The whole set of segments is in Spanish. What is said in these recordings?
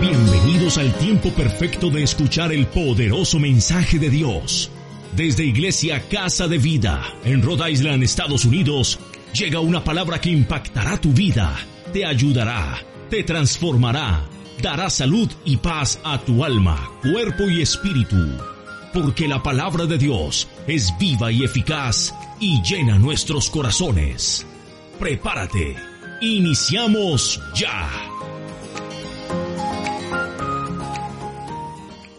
Bienvenidos al tiempo perfecto de escuchar el poderoso mensaje de Dios. Desde Iglesia Casa de Vida, en Rhode Island, Estados Unidos, llega una palabra que impactará tu vida, te ayudará, te transformará, dará salud y paz a tu alma, cuerpo y espíritu. Porque la palabra de Dios es viva y eficaz y llena nuestros corazones. Prepárate. Iniciamos ya.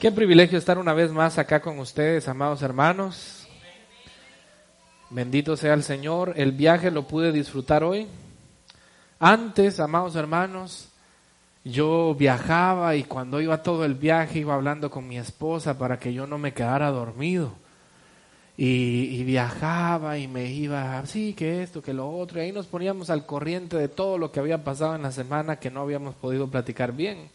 Qué privilegio estar una vez más acá con ustedes, amados hermanos. Bendito sea el Señor. El viaje lo pude disfrutar hoy. Antes, amados hermanos, yo viajaba y cuando iba todo el viaje iba hablando con mi esposa para que yo no me quedara dormido. Y, viajaba y me iba, así que esto, que lo otro. Y ahí nos poníamos al corriente de todo lo que había pasado en la semana que no habíamos podido platicar bien.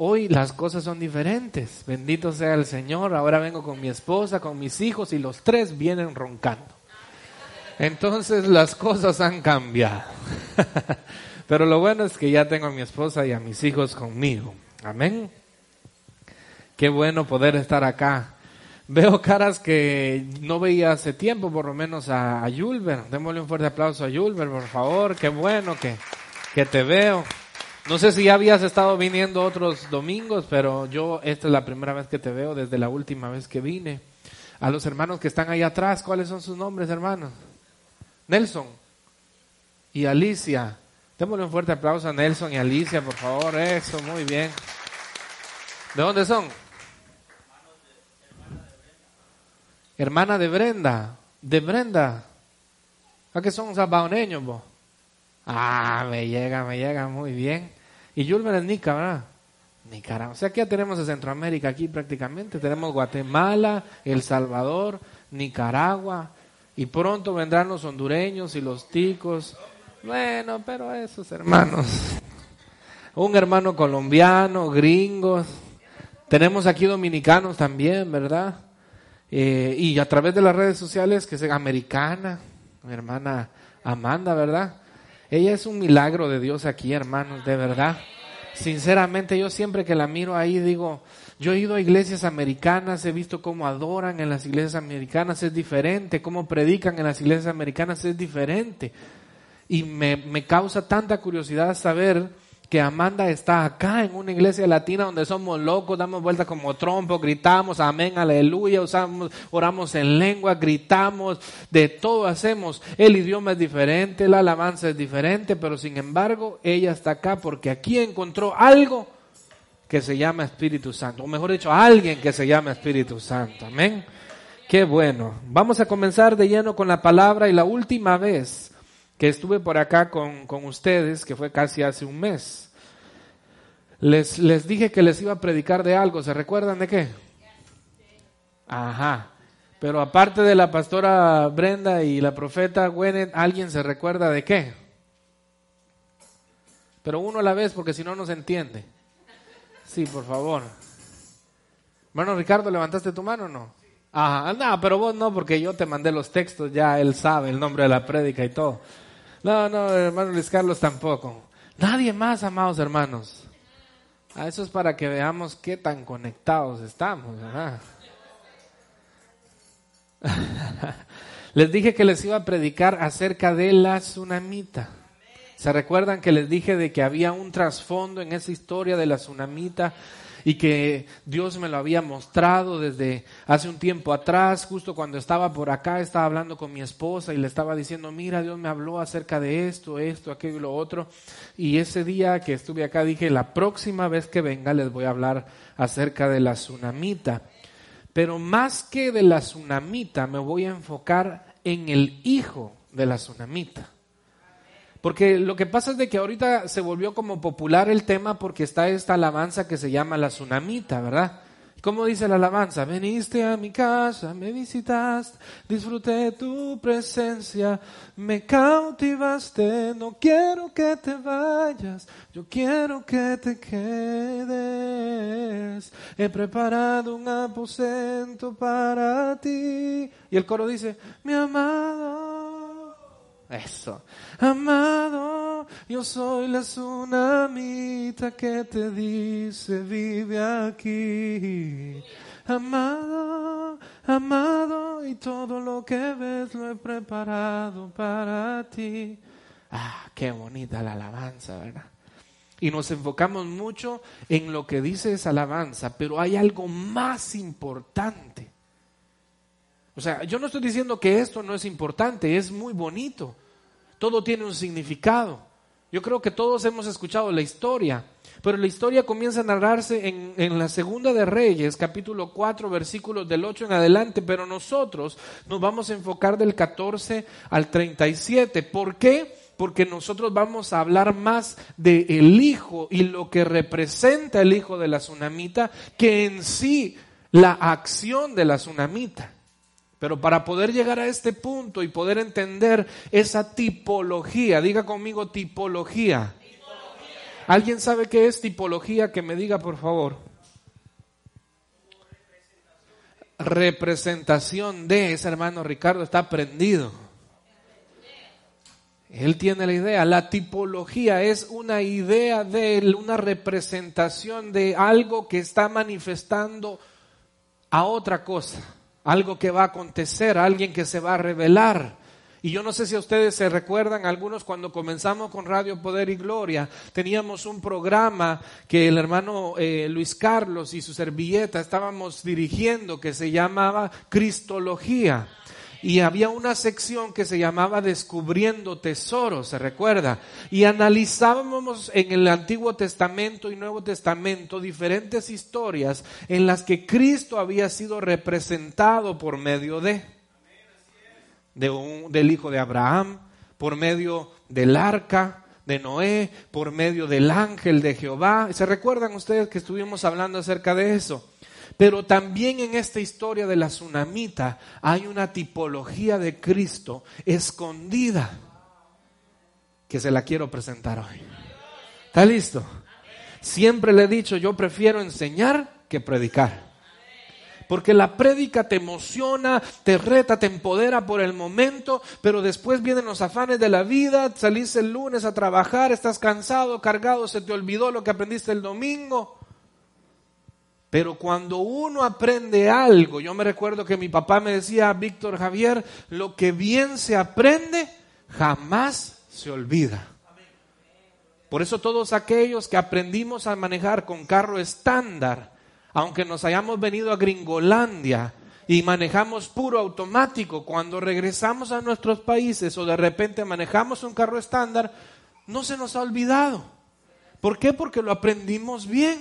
Hoy las cosas son diferentes. Bendito sea el Señor. Ahora vengo con mi esposa, con mis hijos y los tres vienen roncando. Entonces las cosas han cambiado. Pero lo bueno es que ya tengo a mi esposa y a mis hijos conmigo. Amén. Qué bueno poder estar acá. Veo caras que no veía hace tiempo, por lo menos a, a. Démosle un fuerte aplauso a Yulber, por favor. Qué bueno que, que te veo. No sé si ya habías estado viniendo otros domingos, pero yo esta es la primera vez que te veo desde la última vez que vine. A los hermanos que están ahí atrás, ¿cuáles son sus nombres, hermanos? Nelson y Alicia. Démosle un fuerte aplauso a Nelson y Alicia, por favor. Eso, muy bien. ¿De dónde son? Hermana de Brenda. De Brenda. ¿A qué son salvadoreños, vos? Ah, me llega, me llega muy bien. Y Yulmer es Nica, ¿verdad? Nicaragua. O sea, que ya tenemos a Centroamérica aquí prácticamente. Tenemos Guatemala, El Salvador, Nicaragua. Y pronto vendrán los hondureños y los ticos. Bueno, pero esos hermanos. Un hermano colombiano, gringos. Tenemos aquí dominicanos también, ¿verdad? Eh, y a través de las redes sociales, que es americana, mi hermana Amanda, ¿verdad? Ella es un milagro de Dios aquí, hermanos, de verdad. Sinceramente, yo siempre que la miro ahí digo, yo he ido a iglesias americanas, he visto cómo adoran en las iglesias americanas, es diferente, cómo predican en las iglesias americanas, es diferente. Y me, me causa tanta curiosidad saber que Amanda está acá en una iglesia latina donde somos locos, damos vueltas como trompo, gritamos amén, aleluya, usamos, oramos en lengua, gritamos, de todo hacemos. El idioma es diferente, la alabanza es diferente, pero sin embargo ella está acá porque aquí encontró algo que se llama Espíritu Santo, o mejor dicho, alguien que se llama Espíritu Santo. Amén. Qué bueno. Vamos a comenzar de lleno con la palabra y la última vez que estuve por acá con, con, ustedes, que fue casi hace un mes. Les, les dije que les iba a predicar de algo, ¿se recuerdan de qué? Ajá. Pero aparte de la pastora Brenda y la profeta Gwyneth, ¿alguien se recuerda de qué? Pero uno a la vez, porque si no, no se entiende. Sí, por favor. Hermano Ricardo, ¿levantaste tu mano o no? Ajá, no, pero vos no, porque yo te mandé los textos, ya él sabe el nombre de la prédica y todo. No, no, hermano Luis Carlos tampoco. Nadie más, amados hermanos. A eso es para que veamos qué tan conectados estamos, les dije que les iba a predicar acerca de la tsunamita. ¿Se recuerdan que les dije de que había un trasfondo en esa historia de la tsunamita? Y que Dios me lo había mostrado desde hace un tiempo atrás, justo cuando estaba por acá, estaba hablando con mi esposa y le estaba diciendo, mira, Dios me habló acerca de esto, esto, aquello y lo otro. Y ese día que estuve acá dije, la próxima vez que venga les voy a hablar acerca de la tsunamita. Pero más que de la tsunamita, me voy a enfocar en el hijo de la tsunamita. Porque lo que pasa es de que ahorita se volvió como popular el tema porque está esta alabanza que se llama la tsunamita, ¿verdad? ¿Cómo dice la alabanza? Veniste a mi casa, me visitaste, disfruté tu presencia, me cautivaste, no quiero que te vayas, yo quiero que te quedes. He preparado un aposento para ti. Y el coro dice, mi amado. Eso. Amado, yo soy la tsunamita que te dice vive aquí. Amado, amado, y todo lo que ves lo he preparado para ti. Ah, qué bonita la alabanza, ¿verdad? Y nos enfocamos mucho en lo que dice esa alabanza, pero hay algo más importante. O sea, yo no estoy diciendo que esto no es importante, es muy bonito. Todo tiene un significado. Yo creo que todos hemos escuchado la historia, pero la historia comienza a narrarse en, en, la segunda de Reyes, capítulo 4, versículos del 8 en adelante, pero nosotros nos vamos a enfocar del 14 al 37. ¿Por qué? Porque nosotros vamos a hablar más de el hijo y lo que representa el hijo de la tsunamita que en sí la acción de la tsunamita. Pero para poder llegar a este punto y poder entender esa tipología, diga conmigo tipología. ¿Alguien sabe qué es tipología? Que me diga, por favor. Representación de ese hermano Ricardo está prendido. Él tiene la idea. La tipología es una idea de una representación de algo que está manifestando a otra cosa algo que va a acontecer, alguien que se va a revelar. Y yo no sé si ustedes se recuerdan, algunos cuando comenzamos con Radio Poder y Gloria, teníamos un programa que el hermano eh, Luis Carlos y su servilleta estábamos dirigiendo que se llamaba Cristología y había una sección que se llamaba Descubriendo Tesoros, ¿se recuerda? Y analizábamos en el Antiguo Testamento y Nuevo Testamento diferentes historias en las que Cristo había sido representado por medio de, de un, del hijo de Abraham, por medio del arca, de Noé, por medio del ángel de Jehová. ¿Se recuerdan ustedes que estuvimos hablando acerca de eso? Pero también en esta historia de la tsunamita hay una tipología de Cristo escondida que se la quiero presentar hoy. ¿Está listo? Siempre le he dicho, yo prefiero enseñar que predicar. Porque la prédica te emociona, te reta, te empodera por el momento, pero después vienen los afanes de la vida, salís el lunes a trabajar, estás cansado, cargado, se te olvidó lo que aprendiste el domingo. Pero cuando uno aprende algo, yo me recuerdo que mi papá me decía, Víctor Javier, lo que bien se aprende jamás se olvida. Por eso todos aquellos que aprendimos a manejar con carro estándar, aunque nos hayamos venido a Gringolandia y manejamos puro automático, cuando regresamos a nuestros países o de repente manejamos un carro estándar, no se nos ha olvidado. ¿Por qué? Porque lo aprendimos bien.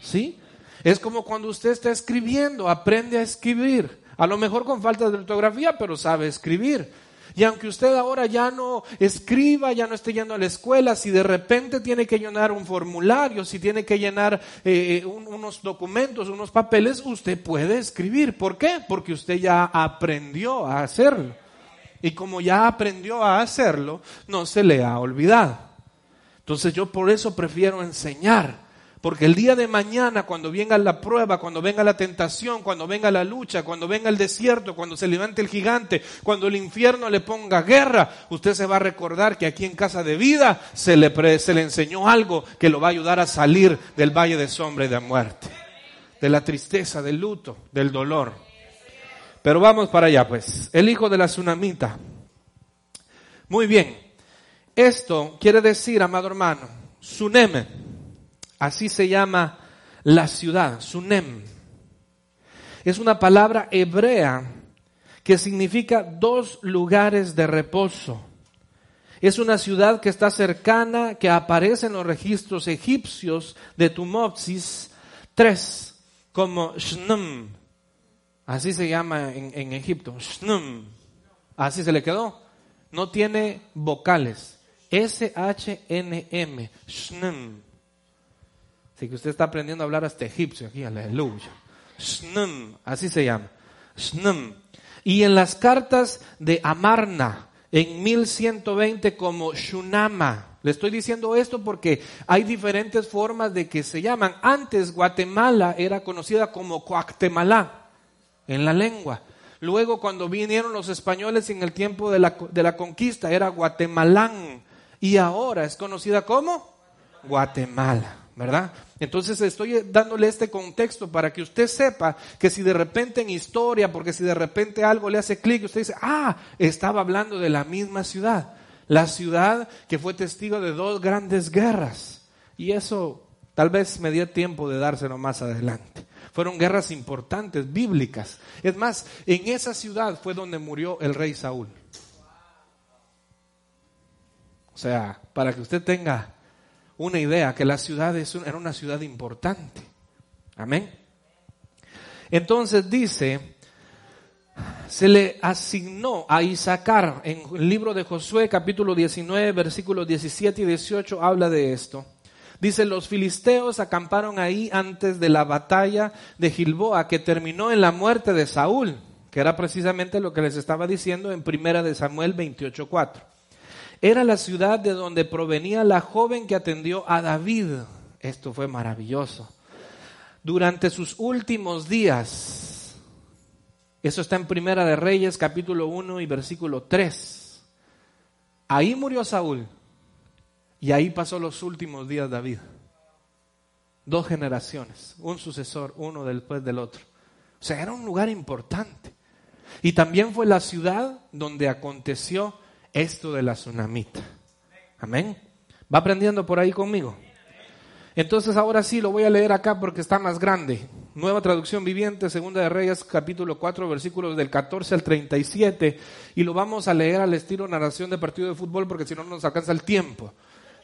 ¿Sí? Es como cuando usted está escribiendo, aprende a escribir. A lo mejor con falta de ortografía, pero sabe escribir. Y aunque usted ahora ya no escriba, ya no esté yendo a la escuela, si de repente tiene que llenar un formulario, si tiene que llenar eh, eh, unos documentos, unos papeles, usted puede escribir. ¿Por qué? Porque usted ya aprendió a hacerlo. Y como ya aprendió a hacerlo, no se le ha olvidado. Entonces yo por eso prefiero enseñar porque el día de mañana, cuando venga la prueba, cuando venga la tentación, cuando venga la lucha, cuando venga el desierto, cuando se levante el gigante, cuando el infierno le ponga guerra, usted se va a recordar que aquí en Casa de Vida se le, le enseñó algo que lo va a ayudar a salir del valle de sombra y de muerte, de la tristeza, del luto, del dolor. Pero vamos para allá, pues. El hijo de la tsunamita. Muy bien. Esto quiere decir, amado hermano, Suneme Así se llama la ciudad, Sunem. Es una palabra hebrea que significa dos lugares de reposo. Es una ciudad que está cercana, que aparece en los registros egipcios de Tumopsis tres, como Shnum. Así se llama en, en Egipto, Shnum. Así se le quedó. No tiene vocales. S-H-N-M. Shnum. Así que usted está aprendiendo a hablar hasta egipcio aquí, aleluya. Shnum, así se llama. Shnum. Y en las cartas de Amarna, en 1120 como Shunama. Le estoy diciendo esto porque hay diferentes formas de que se llaman. Antes Guatemala era conocida como Coactemalá en la lengua. Luego cuando vinieron los españoles en el tiempo de la, de la conquista era Guatemalán. Y ahora es conocida como Guatemala. ¿verdad? Entonces estoy dándole este contexto para que usted sepa que si de repente en historia, porque si de repente algo le hace clic, usted dice, ah, estaba hablando de la misma ciudad, la ciudad que fue testigo de dos grandes guerras. Y eso tal vez me dio tiempo de dárselo más adelante. Fueron guerras importantes, bíblicas. Es más, en esa ciudad fue donde murió el rey Saúl. O sea, para que usted tenga una idea que la ciudad era una ciudad importante. Amén. Entonces dice, se le asignó a Isaacar en el libro de Josué capítulo 19 versículos 17 y 18 habla de esto. Dice, los filisteos acamparon ahí antes de la batalla de Gilboa que terminó en la muerte de Saúl, que era precisamente lo que les estaba diciendo en primera de Samuel 28:4 era la ciudad de donde provenía la joven que atendió a David. Esto fue maravilloso. Durante sus últimos días, eso está en Primera de Reyes, capítulo 1 y versículo 3. Ahí murió Saúl y ahí pasó los últimos días David. Dos generaciones, un sucesor, uno después del otro. O sea, era un lugar importante. Y también fue la ciudad donde aconteció esto de la tsunamita. Amén. ¿Va aprendiendo por ahí conmigo? Entonces ahora sí lo voy a leer acá porque está más grande. Nueva traducción viviente, segunda de Reyes, capítulo 4, versículos del 14 al 37. Y lo vamos a leer al estilo narración de partido de fútbol porque si no nos alcanza el tiempo.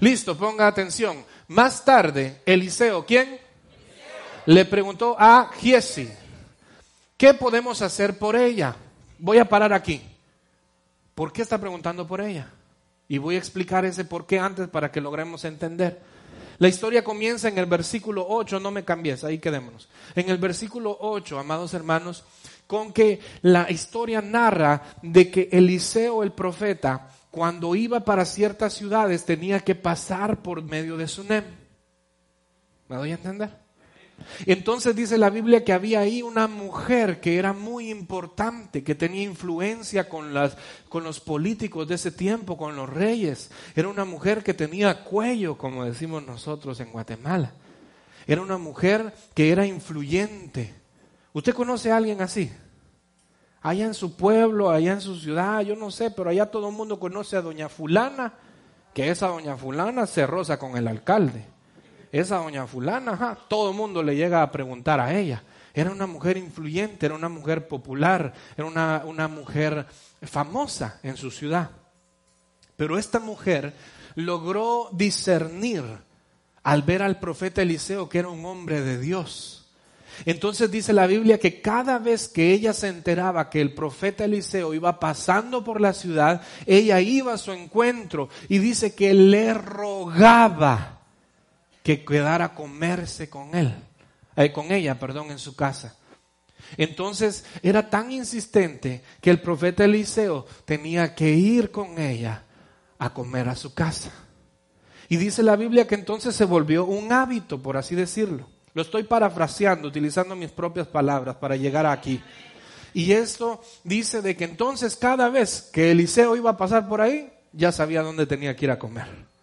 Listo, ponga atención. Más tarde, Eliseo, ¿quién? Le preguntó a Giesi, ¿qué podemos hacer por ella? Voy a parar aquí. ¿Por qué está preguntando por ella? Y voy a explicar ese por qué antes para que logremos entender. La historia comienza en el versículo 8, no me cambies, ahí quedémonos. En el versículo 8, amados hermanos, con que la historia narra de que Eliseo el profeta, cuando iba para ciertas ciudades, tenía que pasar por medio de Sunem. ¿Me doy a entender? Entonces dice la Biblia que había ahí una mujer que era muy importante, que tenía influencia con, las, con los políticos de ese tiempo, con los reyes. Era una mujer que tenía cuello, como decimos nosotros en Guatemala. Era una mujer que era influyente. ¿Usted conoce a alguien así? Allá en su pueblo, allá en su ciudad, yo no sé, pero allá todo el mundo conoce a doña fulana, que esa doña fulana se roza con el alcalde esa doña fulana, todo el mundo le llega a preguntar a ella. Era una mujer influyente, era una mujer popular, era una, una mujer famosa en su ciudad. Pero esta mujer logró discernir al ver al profeta Eliseo que era un hombre de Dios. Entonces dice la Biblia que cada vez que ella se enteraba que el profeta Eliseo iba pasando por la ciudad, ella iba a su encuentro y dice que le rogaba que quedara a comerse con él, eh, con ella, perdón, en su casa. Entonces era tan insistente que el profeta Eliseo tenía que ir con ella a comer a su casa. Y dice la Biblia que entonces se volvió un hábito, por así decirlo. Lo estoy parafraseando, utilizando mis propias palabras para llegar aquí. Y esto dice de que entonces cada vez que Eliseo iba a pasar por ahí, ya sabía dónde tenía que ir a comer.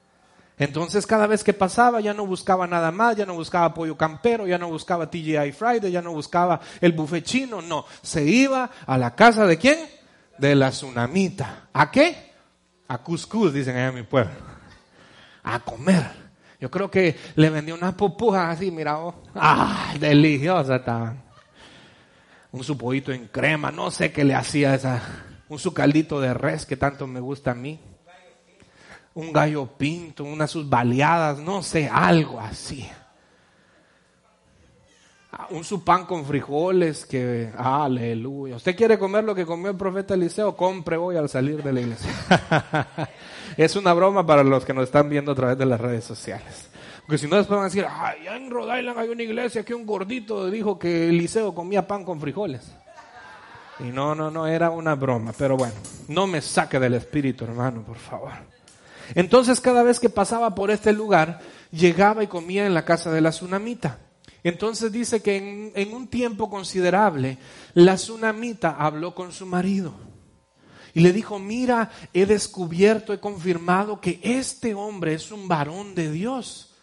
Entonces cada vez que pasaba ya no buscaba nada más, ya no buscaba pollo campero, ya no buscaba TGI Friday, ya no buscaba el buffet chino, no, se iba a la casa de quién? De la tsunamita. ¿A qué? A cuscús, dicen allá en mi pueblo. A comer. Yo creo que le vendió unas pupujas así, mira, oh, ah, deliciosa estaban. Un su en crema, no sé qué le hacía esa, un su caldito de res que tanto me gusta a mí un gallo pinto, unas sus baleadas, no sé, algo así. Ah, un su pan con frijoles que, aleluya. ¿Usted quiere comer lo que comió el profeta Eliseo? Compre hoy al salir de la iglesia. es una broma para los que nos están viendo a través de las redes sociales. Porque si no después van a decir, ay, ya en Rhode Island hay una iglesia que un gordito dijo que Eliseo comía pan con frijoles. Y no, no, no, era una broma. Pero bueno, no me saque del espíritu, hermano, por favor. Entonces cada vez que pasaba por este lugar, llegaba y comía en la casa de la tsunamita. Entonces dice que en, un tiempo considerable, la tsunamita habló con su marido. Y le dijo, mira, he descubierto, he confirmado que este hombre es un varón de Dios.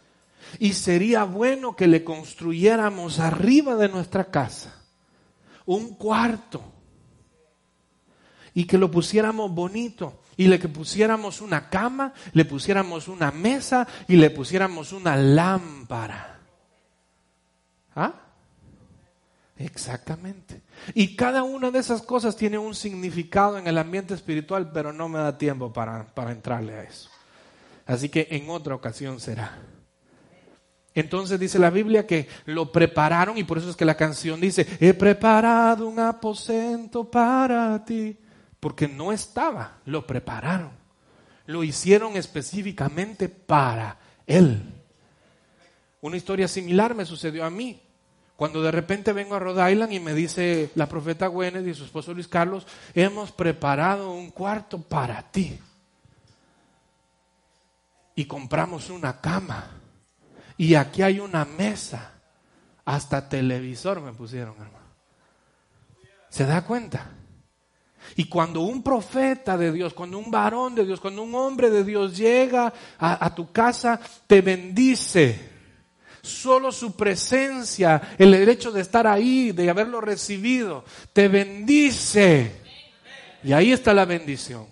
Y sería bueno que le construyéramos arriba de nuestra casa un cuarto. Y que lo pusiéramos bonito. Y le pusiéramos una cama, le pusiéramos una mesa y le pusiéramos una lámpara. ¿Ah? Exactamente. Y cada una de esas cosas tiene un significado en el ambiente espiritual, pero no me da tiempo para, para entrarle a eso. Así que en otra ocasión será. Entonces dice la Biblia que lo prepararon y por eso es que la canción dice, he preparado un aposento para ti, porque no estaba, lo prepararon, lo hicieron específicamente para él. Una historia similar me sucedió a mí. Cuando de repente vengo a Rhode Island y me dice la profeta Gwyneth y su esposo Luis Carlos, hemos preparado un cuarto para ti. Y compramos una cama. Y aquí hay una mesa. Hasta televisor me pusieron, hermano. ¿Se da cuenta? Y cuando un profeta de Dios, cuando un varón de Dios, cuando un hombre de Dios llega a, tu casa, te bendice Solo su presencia, el derecho de estar ahí, de haberlo recibido, te bendice. Y ahí está la bendición.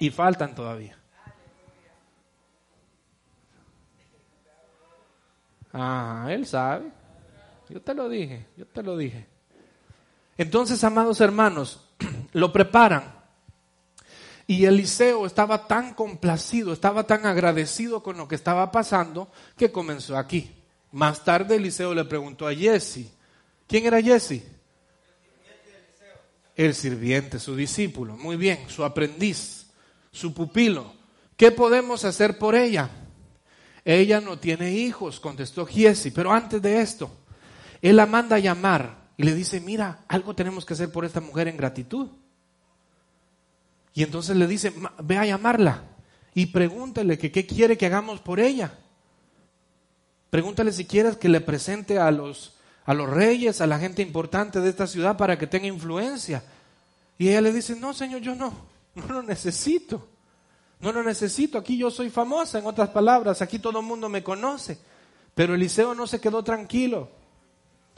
Y faltan todavía. Ah, él sabe. Yo te lo dije, yo te lo dije. Entonces, amados hermanos, lo preparan y Eliseo estaba tan complacido, estaba tan agradecido con lo que estaba pasando, que comenzó aquí. Más tarde Eliseo le preguntó a Jesse, ¿quién era Jesse? El sirviente, su discípulo, muy bien, su aprendiz, su pupilo. ¿Qué podemos hacer por ella? Ella no tiene hijos, contestó Jesse, pero antes de esto, él la manda a llamar y le dice, mira, algo tenemos que hacer por esta mujer en gratitud. Y entonces le dice, ve a llamarla y pregúntale que qué quiere que hagamos por ella. Pregúntale si quieres que le presente a los, a los reyes, a la gente importante de esta ciudad para que tenga influencia. Y ella le dice, no, Señor, yo no, no lo necesito. No lo necesito, aquí yo soy famosa, en otras palabras, aquí todo el mundo me conoce. Pero Eliseo no se quedó tranquilo.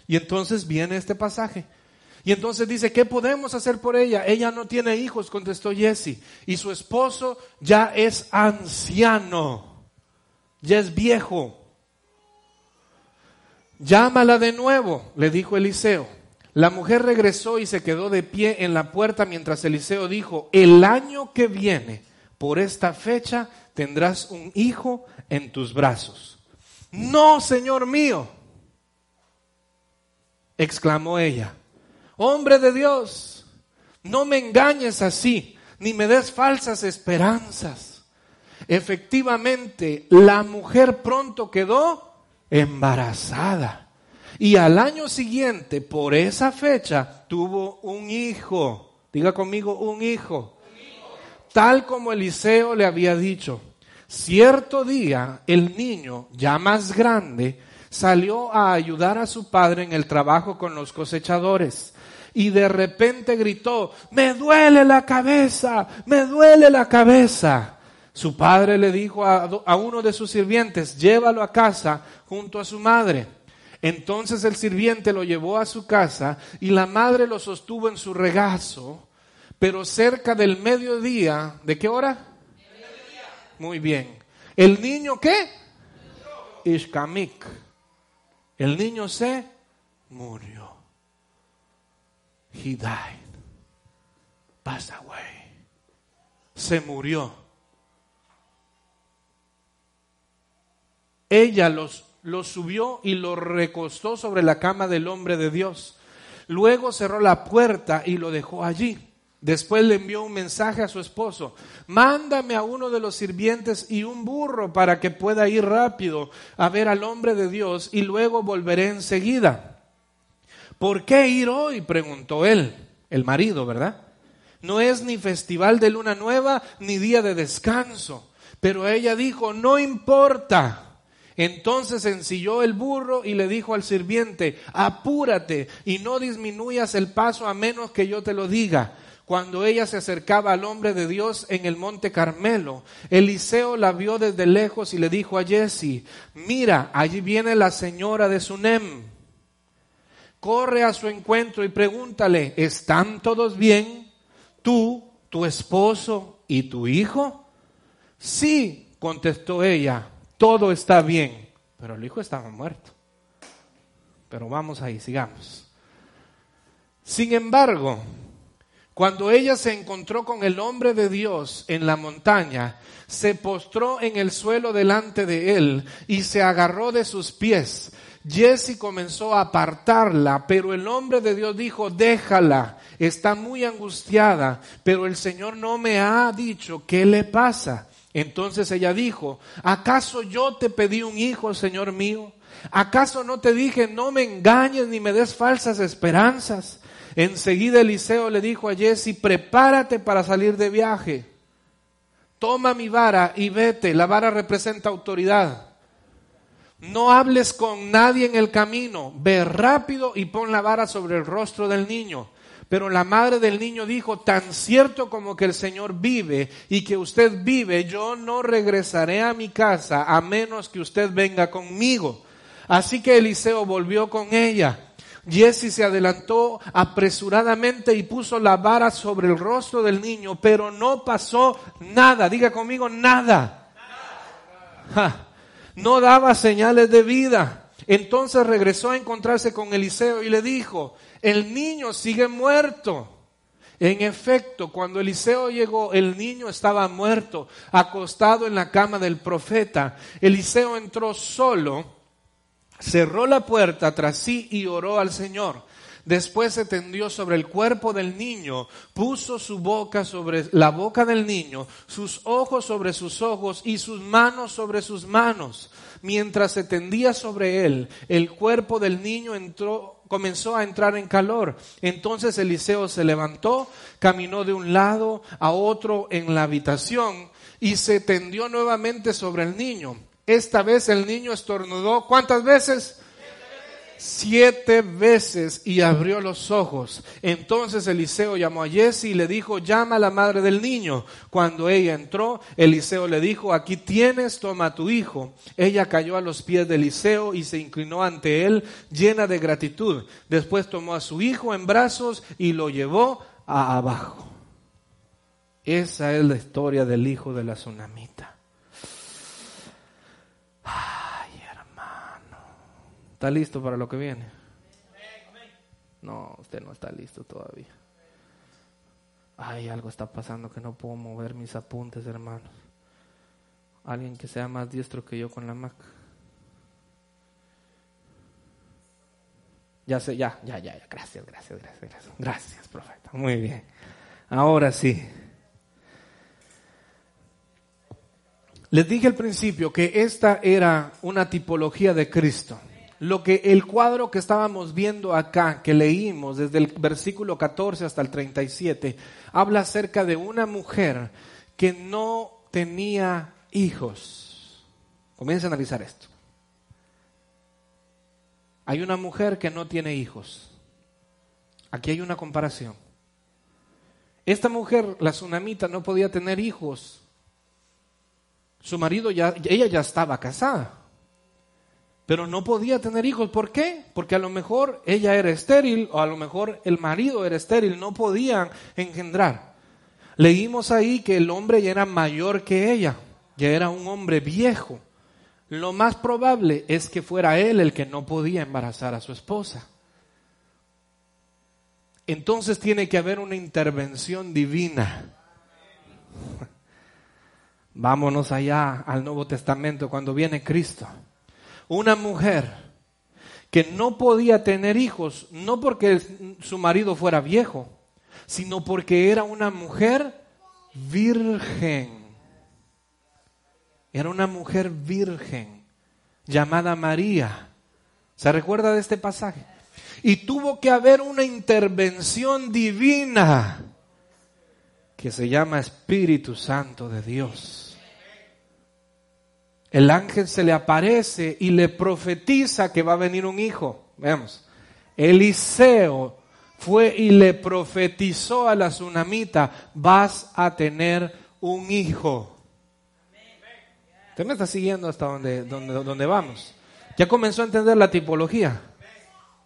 Y entonces viene este pasaje. Y entonces dice, ¿qué podemos hacer por ella? Ella no tiene hijos, contestó Jesse. Y su esposo ya es anciano, ya es viejo. Llámala de nuevo, le dijo Eliseo. La mujer regresó y se quedó de pie en la puerta mientras Eliseo dijo, el año que viene, por esta fecha, tendrás un hijo en tus brazos. No, Señor mío, exclamó ella. Hombre de Dios, no me engañes así, ni me des falsas esperanzas. Efectivamente, la mujer pronto quedó embarazada. Y al año siguiente, por esa fecha, tuvo un hijo. Diga conmigo, un hijo. Tal como Eliseo le había dicho. Cierto día, el niño, ya más grande, salió a ayudar a su padre en el trabajo con los cosechadores y de repente gritó, me duele la cabeza, me duele la cabeza. Su padre le dijo a, uno de sus sirvientes, llévalo a casa junto a su madre. Entonces el sirviente lo llevó a su casa y la madre lo sostuvo en su regazo, pero cerca del mediodía, ¿de qué hora? Muy bien. ¿El niño qué? Ishkamik. El niño se murió. He died. Passed away. Se murió. Ella los, lo subió y lo recostó sobre la cama del hombre de Dios. Luego cerró la puerta y lo dejó allí. Después le envió un mensaje a su esposo, mándame a uno de los sirvientes y un burro para que pueda ir rápido a ver al hombre de Dios y luego volveré enseguida. ¿Por qué ir hoy? preguntó él, el marido, ¿verdad? No es ni festival de luna nueva ni día de descanso. Pero ella dijo, no importa. Entonces ensilló el burro y le dijo al sirviente, apúrate y no disminuyas el paso a menos que yo te lo diga cuando ella se acercaba al hombre de Dios en el monte Carmelo. Eliseo la vio desde lejos y le dijo a Jesse, mira, allí viene la señora de Sunem. Corre a su encuentro y pregúntale, ¿están todos bien? ¿Tú, tu esposo y tu hijo? Sí, contestó ella, todo está bien, pero el hijo estaba muerto. Pero vamos ahí, sigamos. Sin embargo, cuando ella se encontró con el hombre de Dios en la montaña, se postró en el suelo delante de él y se agarró de sus pies. Jesse comenzó a apartarla, pero el hombre de Dios dijo, déjala, está muy angustiada, pero el Señor no me ha dicho qué le pasa. Entonces ella dijo, ¿acaso yo te pedí un hijo, Señor mío? ¿Acaso no te dije, no me engañes ni me des falsas esperanzas? Enseguida Eliseo le dijo a Jesse, prepárate para salir de viaje. Toma mi vara y vete. La vara representa autoridad. No hables con nadie en el camino. Ve rápido y pon la vara sobre el rostro del niño. Pero la madre del niño dijo, tan cierto como que el Señor vive y que usted vive, yo no regresaré a mi casa a menos que usted venga conmigo. Así que Eliseo volvió con ella. Jesse se adelantó apresuradamente y puso la vara sobre el rostro del niño, pero no pasó nada. Diga conmigo, nada. No daba señales de vida. Entonces regresó a encontrarse con Eliseo y le dijo, el niño sigue muerto. En efecto, cuando Eliseo llegó, el niño estaba muerto, acostado en la cama del profeta. Eliseo entró solo cerró la puerta tras sí y oró al Señor. Después se tendió sobre el cuerpo del niño, puso su boca sobre la boca del niño, sus ojos sobre sus ojos y sus manos sobre sus manos. Mientras se tendía sobre él, el cuerpo del niño entró, comenzó a entrar en calor. Entonces Eliseo se levantó, caminó de un lado a otro en la habitación y se tendió nuevamente sobre el niño. Esta vez el niño estornudó. ¿Cuántas veces? Siete veces y abrió los ojos. Entonces Eliseo llamó a Jesse y le dijo, llama a la madre del niño. Cuando ella entró, Eliseo le dijo, aquí tienes, toma a tu hijo. Ella cayó a los pies de Eliseo y se inclinó ante él llena de gratitud. Después tomó a su hijo en brazos y lo llevó a abajo. Esa es la historia del hijo de la tsunamita. ¿Está listo para lo que viene? No, usted no está listo todavía. Ay, algo está pasando que no puedo mover mis apuntes, hermanos. Alguien que sea más diestro que yo con la Mac. Ya sé, ya, ya, ya, ya. Gracias, gracias, gracias, gracias. Gracias, profeta. Muy bien. Ahora sí. Les dije al principio que esta era una tipología de Cristo lo que el cuadro que estábamos viendo acá, que leímos desde el versículo 14 hasta el 37, habla acerca de una mujer que no tenía hijos. Comienza a analizar esto. Hay una mujer que no tiene hijos. Aquí hay una comparación. Esta mujer, la tsunamita, no podía tener hijos. Su marido ya, ella ya estaba casada pero no podía tener hijos. ¿Por qué? Porque a lo mejor ella era estéril o a lo mejor el marido era estéril, no podían engendrar. Leímos ahí que el hombre ya era mayor que ella, ya era un hombre viejo. Lo más probable es que fuera él el que no podía embarazar a su esposa. Entonces tiene que haber una intervención divina. Vámonos allá al Nuevo Testamento cuando viene Cristo. Una mujer que no podía tener hijos, no porque su marido fuera viejo, sino porque era una mujer virgen. Era una mujer virgen llamada María. ¿Se recuerda de este pasaje? Y tuvo que haber una intervención divina que se llama Espíritu Santo de Dios. El ángel se le aparece y le profetiza que va a venir un hijo. Veamos. Eliseo fue y le profetizó a la tsunamita, vas a tener un hijo. Usted me está siguiendo hasta donde, donde, vamos. Ya comenzó a entender la tipología.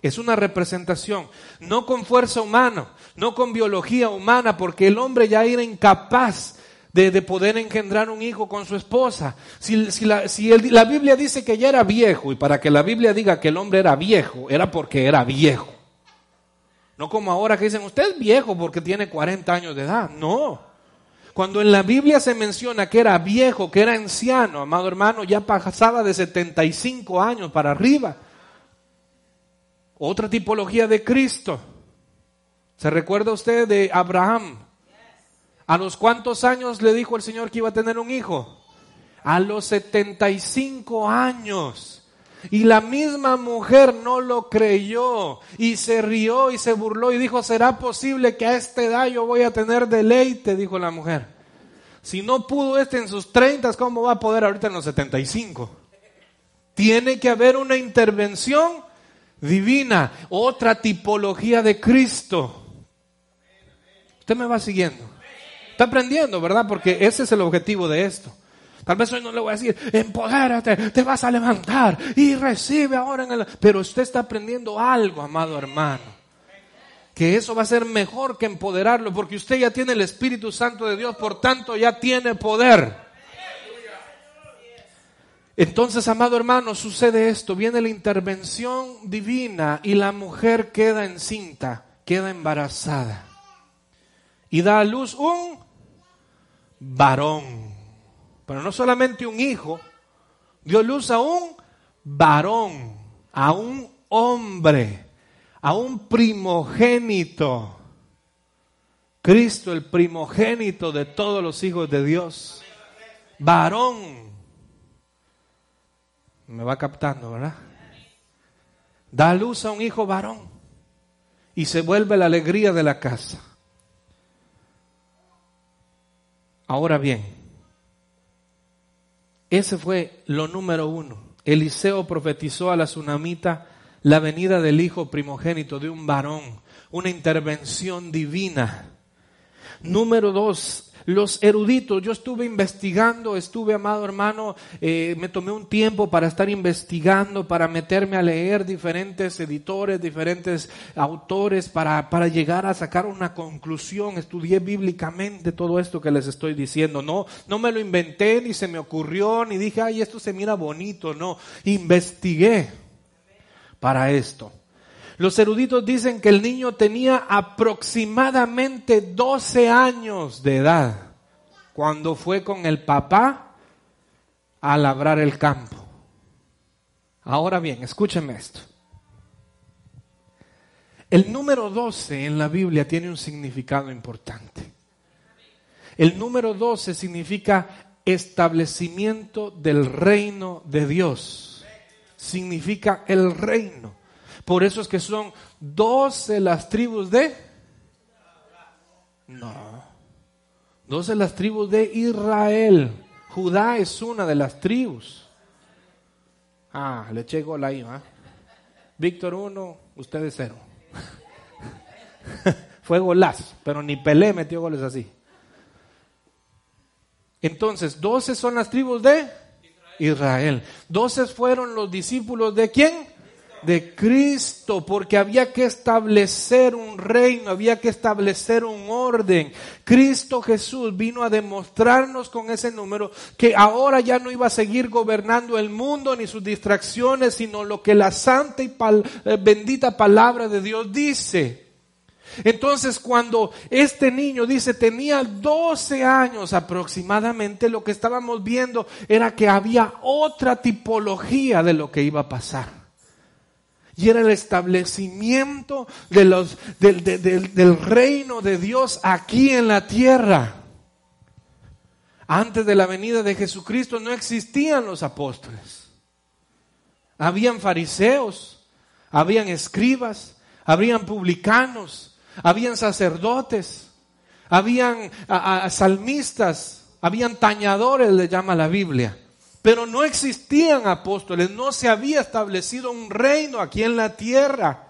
Es una representación, no con fuerza humana, no con biología humana, porque el hombre ya era incapaz de, poder engendrar un hijo con su esposa. Si, si, la, si la Biblia dice que ya era viejo, y para que la Biblia diga que el hombre era viejo, era porque era viejo. No como ahora que dicen, usted es viejo porque tiene 40 años de edad. No. Cuando en la Biblia se menciona que era viejo, que era anciano, amado hermano, ya pasaba de 75 años para arriba. Otra tipología de Cristo. ¿Se recuerda usted de Abraham? ¿A los cuántos años le dijo el Señor que iba a tener un hijo? A los 75 años. Y la misma mujer no lo creyó y se rió y se burló y dijo, ¿será posible que a esta edad yo voy a tener deleite? Dijo la mujer. Si no pudo este en sus 30, ¿cómo va a poder ahorita en los 75? Tiene que haber una intervención divina, otra tipología de Cristo. Usted me va siguiendo. Está aprendiendo, ¿verdad? Porque ese es el objetivo de esto. Tal vez hoy no le voy a decir, empodérate, te vas a levantar y recibe ahora en el... Pero usted está aprendiendo algo, amado hermano. Que eso va a ser mejor que empoderarlo, porque usted ya tiene el Espíritu Santo de Dios, por tanto ya tiene poder. Entonces, amado hermano, sucede esto, viene la intervención divina y la mujer queda encinta, queda embarazada y da a luz un varón. Pero no solamente un hijo, dio luz a un varón, a un hombre, a un primogénito. Cristo, el primogénito de todos los hijos de Dios. Varón me va captando, ¿verdad? Da luz a un hijo varón y se vuelve la alegría de la casa. Ahora bien, ese fue lo número uno. Eliseo profetizó a la tsunamita la venida del hijo primogénito de un varón, una intervención divina. Número dos, los eruditos, yo estuve investigando, estuve, amado hermano, eh, me tomé un tiempo para estar investigando, para meterme a leer diferentes editores, diferentes autores, para, para llegar a sacar una conclusión. Estudié bíblicamente todo esto que les estoy diciendo. No, no me lo inventé, ni se me ocurrió, ni dije, ay, esto se mira bonito. No, investigué para esto. Los eruditos dicen que el niño tenía aproximadamente 12 años de edad cuando fue con el papá a labrar el campo. Ahora bien, escúcheme esto. El número 12 en la Biblia tiene un significado importante. El número 12 significa establecimiento del reino de Dios. Significa el reino. Por eso es que son doce las tribus de... No. Doce las tribus de Israel. Judá es una de las tribus. Ah, le eché gol ahí, ¿va? Víctor uno, ustedes cero. Fue golazo, pero ni Pelé metió goles así. Entonces, doce son las tribus de Israel. Doce fueron los discípulos de quién? De Cristo, porque había que establecer un reino, había que establecer un orden. Cristo Jesús vino a demostrarnos con ese número que ahora ya no iba a seguir gobernando el mundo ni sus distracciones, sino lo que la santa y eh, bendita palabra de Dios dice. Entonces, cuando este niño dice tenía 12 años aproximadamente, lo que estábamos viendo era que había otra tipología de lo que iba a pasar. Y era el establecimiento de los, del, reino de Dios aquí en la tierra. Antes de la venida de Jesucristo no existían los apóstoles. Habían fariseos, habían escribas, habían publicanos, habían sacerdotes, habían salmistas, habían tañadores, le llama la Biblia. Pero no existían apóstoles, no se había establecido un reino aquí en la tierra.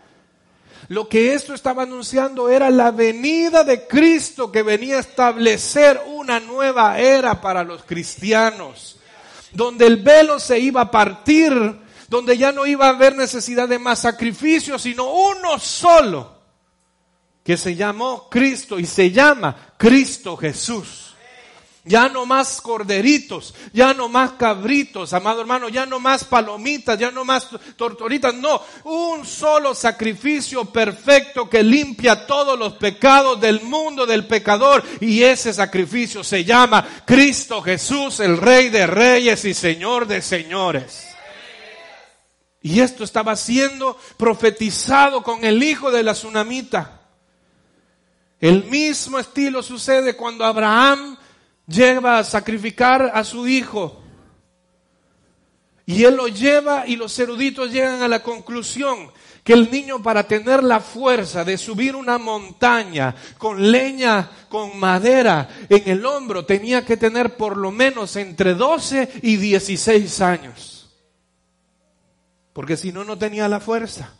Lo que esto estaba anunciando era la venida de Cristo que venía a establecer una nueva era para los cristianos, donde el velo se iba a partir, donde ya no iba a haber necesidad de más sacrificios, sino uno solo que se llamó Cristo y se llama Cristo Jesús. Ya no más corderitos, ya no más cabritos, amado hermano, ya no más palomitas, ya no más tortoritas, no, un solo sacrificio perfecto que limpia todos los pecados del mundo del pecador y ese sacrificio se llama Cristo Jesús, el Rey de Reyes y Señor de Señores. Y esto estaba siendo profetizado con el hijo de la tsunamita. El mismo estilo sucede cuando Abraham lleva a sacrificar a su hijo. Y él lo lleva y los eruditos llegan a la conclusión que el niño para tener la fuerza de subir una montaña con leña, con madera en el hombro, tenía que tener por lo menos entre 12 y 16 años. Porque si no, no tenía la fuerza.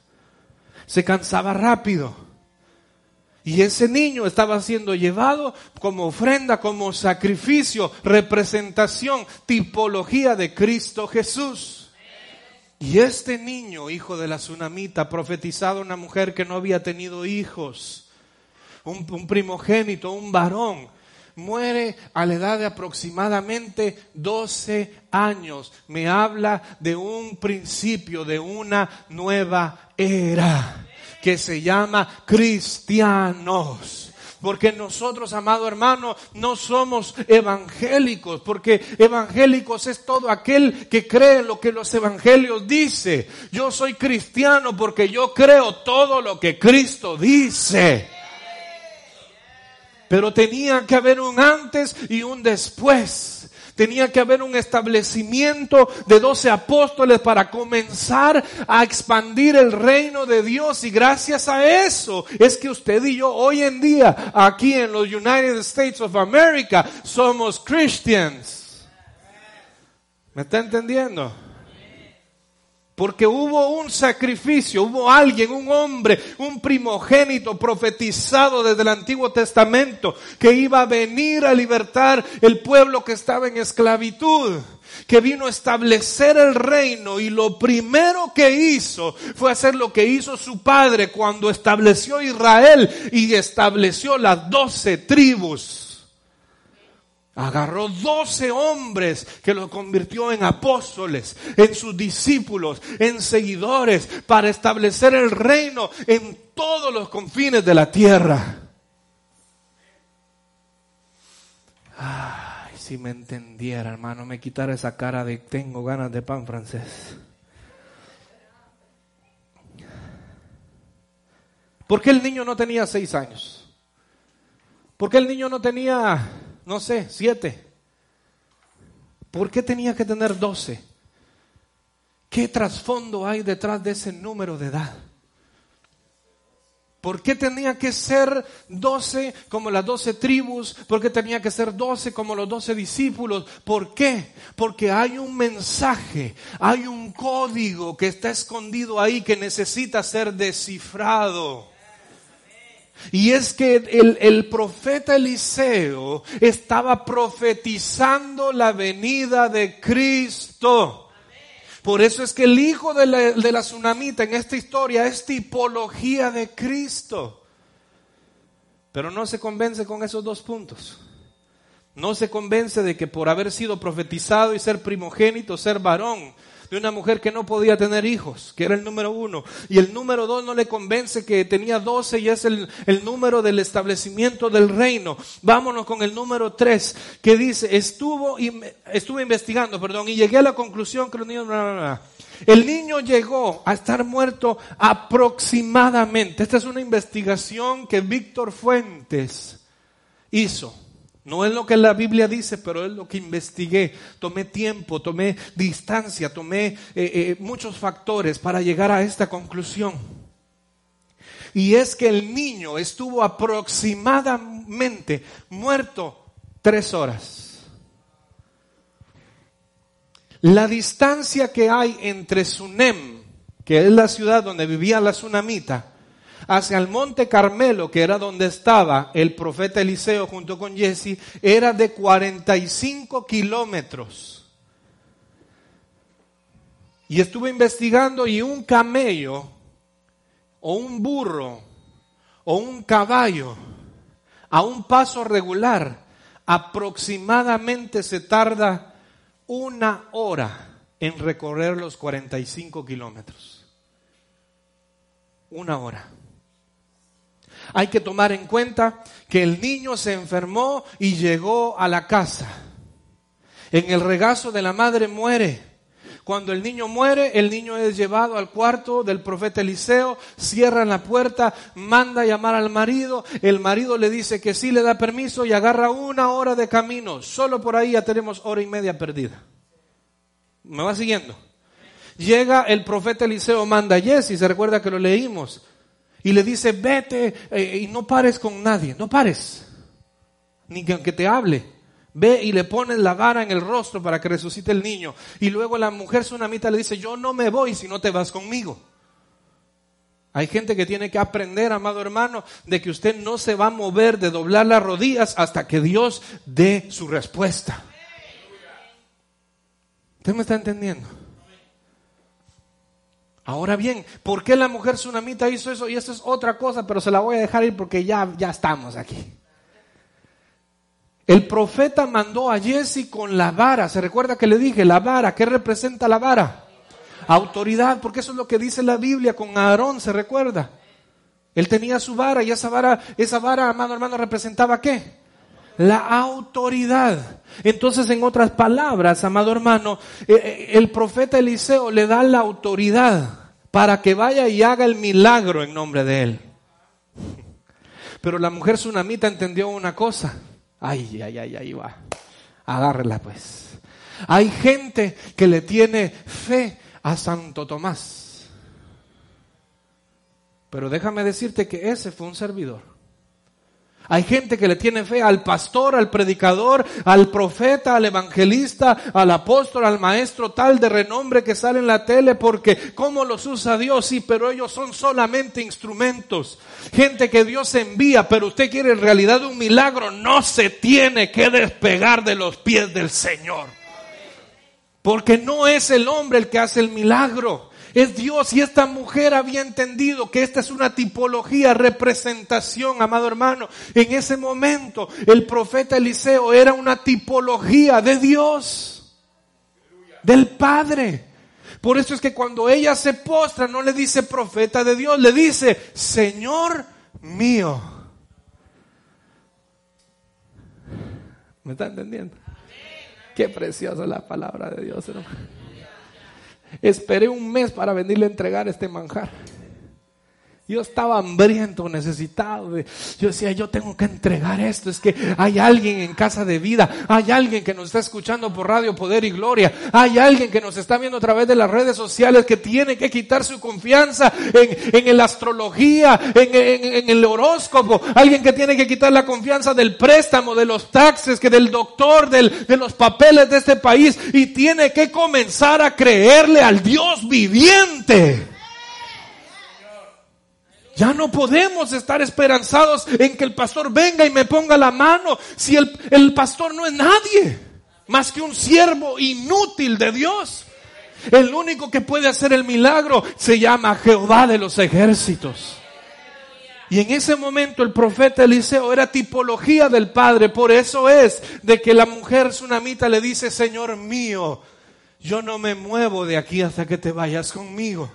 Se cansaba rápido. Y ese niño estaba siendo llevado como ofrenda, como sacrificio, representación, tipología de Cristo Jesús. Y este niño, hijo de la tsunamita, profetizado una mujer que no había tenido hijos, un, un primogénito, un varón, muere a la edad de aproximadamente 12 años. Me habla de un principio, de una nueva era que se llama cristianos. Porque nosotros, amado hermano, no somos evangélicos, porque evangélicos es todo aquel que cree lo que los evangelios dice. Yo soy cristiano porque yo creo todo lo que Cristo dice. Pero tenía que haber un antes y un después. Tenía que haber un establecimiento de doce apóstoles para comenzar a expandir el reino de Dios. Y gracias a eso es que usted y yo hoy en día, aquí en los United States of America, somos Christians. ¿Me está entendiendo? Porque hubo un sacrificio, hubo alguien, un hombre, un primogénito profetizado desde el Antiguo Testamento que iba a venir a libertar el pueblo que estaba en esclavitud que vino a establecer el reino y lo primero que hizo fue hacer lo que hizo su padre cuando estableció Israel y estableció las doce tribus. Agarró doce hombres que los convirtió en apóstoles, en sus discípulos, en seguidores, para establecer el reino en todos los confines de la tierra. Ay, si me entendiera, hermano, me quitara esa cara de tengo ganas de pan francés. ¿Por qué el niño no tenía seis años? ¿Por qué el niño no tenía no sé, siete. ¿Por qué tenía que tener doce? ¿Qué trasfondo hay detrás de ese número de edad? ¿Por qué tenía que ser doce como las doce tribus? ¿Por qué tenía que ser doce como los doce discípulos? ¿Por qué? Porque hay un mensaje, hay un código que está escondido ahí que necesita ser descifrado. Y es que el, profeta Eliseo estaba profetizando la venida de Cristo. Por eso es que el hijo de la, de la tsunamita en esta historia es tipología de Cristo. Pero no se convence con esos dos puntos. No se convence de que por haber sido profetizado y ser primogénito, ser varón, de una mujer que no podía tener hijos, que era el número uno. Y el número dos no le convence que tenía doce y es el, el número del establecimiento del reino. Vámonos con el número tres, que dice, estuvo, estuve investigando, perdón, y llegué a la conclusión que los niños... El niño llegó a estar muerto aproximadamente. Esta es una investigación que Víctor Fuentes hizo. No es lo que la Biblia dice, pero es lo que investigué. Tomé tiempo, tomé distancia, tomé eh, eh, muchos factores para llegar a esta conclusión. Y es que el niño estuvo aproximadamente muerto tres horas. La distancia que hay entre Sunem, que es la ciudad donde vivía la tsunamita, hacia el monte Carmelo, que era donde estaba el profeta Eliseo junto con Jesse, era de 45 kilómetros. Y estuve investigando y un camello, o un burro, o un caballo, a un paso regular, aproximadamente se tarda una hora en recorrer los 45 kilómetros. Una hora. Hay que tomar en cuenta que el niño se enfermó y llegó a la casa. En el regazo de la madre muere. Cuando el niño muere, el niño es llevado al cuarto del profeta Eliseo, cierran la puerta, manda llamar al marido, el marido le dice que sí le da permiso y agarra una hora de camino. Solo por ahí ya tenemos hora y media perdida. ¿Me va siguiendo? Llega el profeta Eliseo, manda a Jesse, se recuerda que lo leímos, y le dice, vete eh, y no pares con nadie, no pares, ni que aunque te hable. Ve y le pones la vara en el rostro para que resucite el niño. Y luego la mujer tsunamita le dice, yo no me voy si no te vas conmigo. Hay gente que tiene que aprender, amado hermano, de que usted no se va a mover de doblar las rodillas hasta que Dios dé su respuesta. ¿Usted me está entendiendo? Ahora bien, ¿por qué la mujer tsunamita hizo eso? Y eso es otra cosa, pero se la voy a dejar ir porque ya, ya estamos aquí. El profeta mandó a Jesse con la vara. ¿Se recuerda que le dije? La vara. ¿Qué representa la vara? Autoridad, porque eso es lo que dice la Biblia con Aarón, ¿se recuerda? Él tenía su vara y esa vara, esa vara, amado hermano, representaba qué? La autoridad. Entonces, en otras palabras, amado hermano, eh, eh, el profeta Eliseo le da la autoridad para que vaya y haga el milagro en nombre de él. Pero la mujer tsunamita entendió una cosa. Ay, ay, ay, ahí va. Agárrela pues. Hay gente que le tiene fe a Santo Tomás. Pero déjame decirte que ese fue un servidor. Hay gente que le tiene fe al pastor, al predicador, al profeta, al evangelista, al apóstol, al maestro tal de renombre que sale en la tele porque cómo los usa Dios, sí, pero ellos son solamente instrumentos. Gente que Dios envía, pero usted quiere en realidad un milagro, no se tiene que despegar de los pies del Señor. Porque no es el hombre el que hace el milagro es Dios y esta mujer había entendido que esta es una tipología, representación, amado hermano. En ese momento el profeta Eliseo era una tipología de Dios, del Padre. Por eso es que cuando ella se postra no le dice profeta de Dios, le dice Señor mío. ¿Me está entendiendo? Qué preciosa la palabra de Dios, hermano. Esperé un mes para venirle a entregar este manjar. Yo estaba hambriento, necesitado. yo decía, yo tengo que entregar esto. Es que hay alguien en casa de vida. Hay alguien que nos está escuchando por Radio Poder y Gloria. Hay alguien que nos está viendo a través de las redes sociales que tiene que quitar su confianza en, en la astrología, en, el horóscopo. Alguien que tiene que quitar la confianza del préstamo, de los taxes, que del doctor, de los papeles de este país. Y tiene que comenzar a creerle al Dios viviente. Ya no podemos estar esperanzados en que el pastor venga y me ponga la mano si el, el pastor no es nadie más que un siervo inútil de Dios. El único que puede hacer el milagro se llama Jehová de los ejércitos. Y en ese momento el profeta Eliseo era tipología del Padre. Por eso es de que la mujer tsunamita le dice, Señor mío, yo no me muevo de aquí hasta que te vayas conmigo.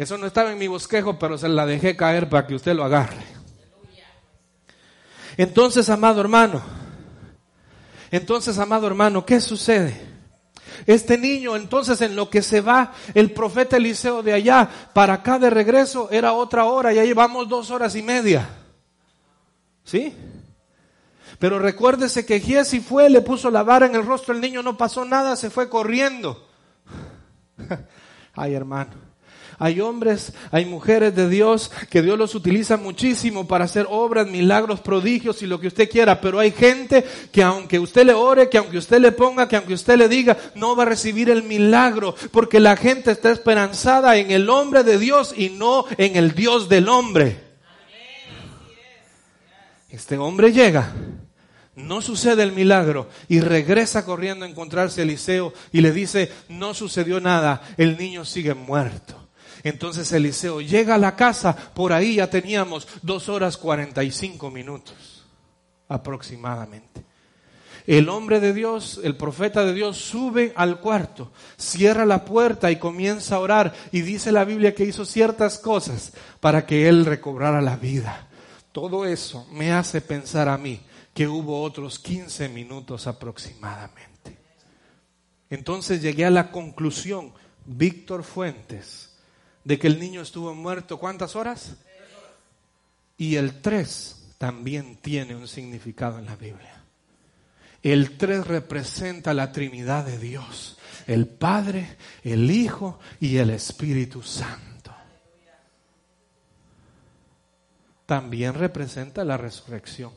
Eso no estaba en mi bosquejo, pero se la dejé caer para que usted lo agarre. Entonces, amado hermano, entonces, amado hermano, ¿qué sucede? Este niño, entonces, en lo que se va el profeta Eliseo de allá para acá de regreso, era otra hora, ya llevamos dos horas y media. ¿Sí? Pero recuérdese que Giesi fue, le puso la vara en el rostro, el niño no pasó nada, se fue corriendo. Ay, hermano. Hay hombres, hay mujeres de Dios que Dios los utiliza muchísimo para hacer obras, milagros, prodigios y lo que usted quiera. Pero hay gente que aunque usted le ore, que aunque usted le ponga, que aunque usted le diga, no va a recibir el milagro. Porque la gente está esperanzada en el hombre de Dios y no en el Dios del hombre. Este hombre llega no sucede el milagro y regresa corriendo a encontrarse a Eliseo y le dice, no sucedió nada, el niño sigue muerto. Entonces Eliseo llega a la casa, por ahí ya teníamos dos horas cuarenta y cinco minutos aproximadamente. El hombre de Dios, el profeta de Dios, sube al cuarto, cierra la puerta y comienza a orar. Y dice la Biblia que hizo ciertas cosas para que él recobrara la vida. Todo eso me hace pensar a mí que hubo otros 15 minutos aproximadamente. Entonces llegué a la conclusión, Víctor Fuentes, de que el niño estuvo muerto cuántas horas? Y el 3 también tiene un significado en la Biblia. El 3 representa la Trinidad de Dios, el Padre, el Hijo y el Espíritu Santo. También representa la resurrección.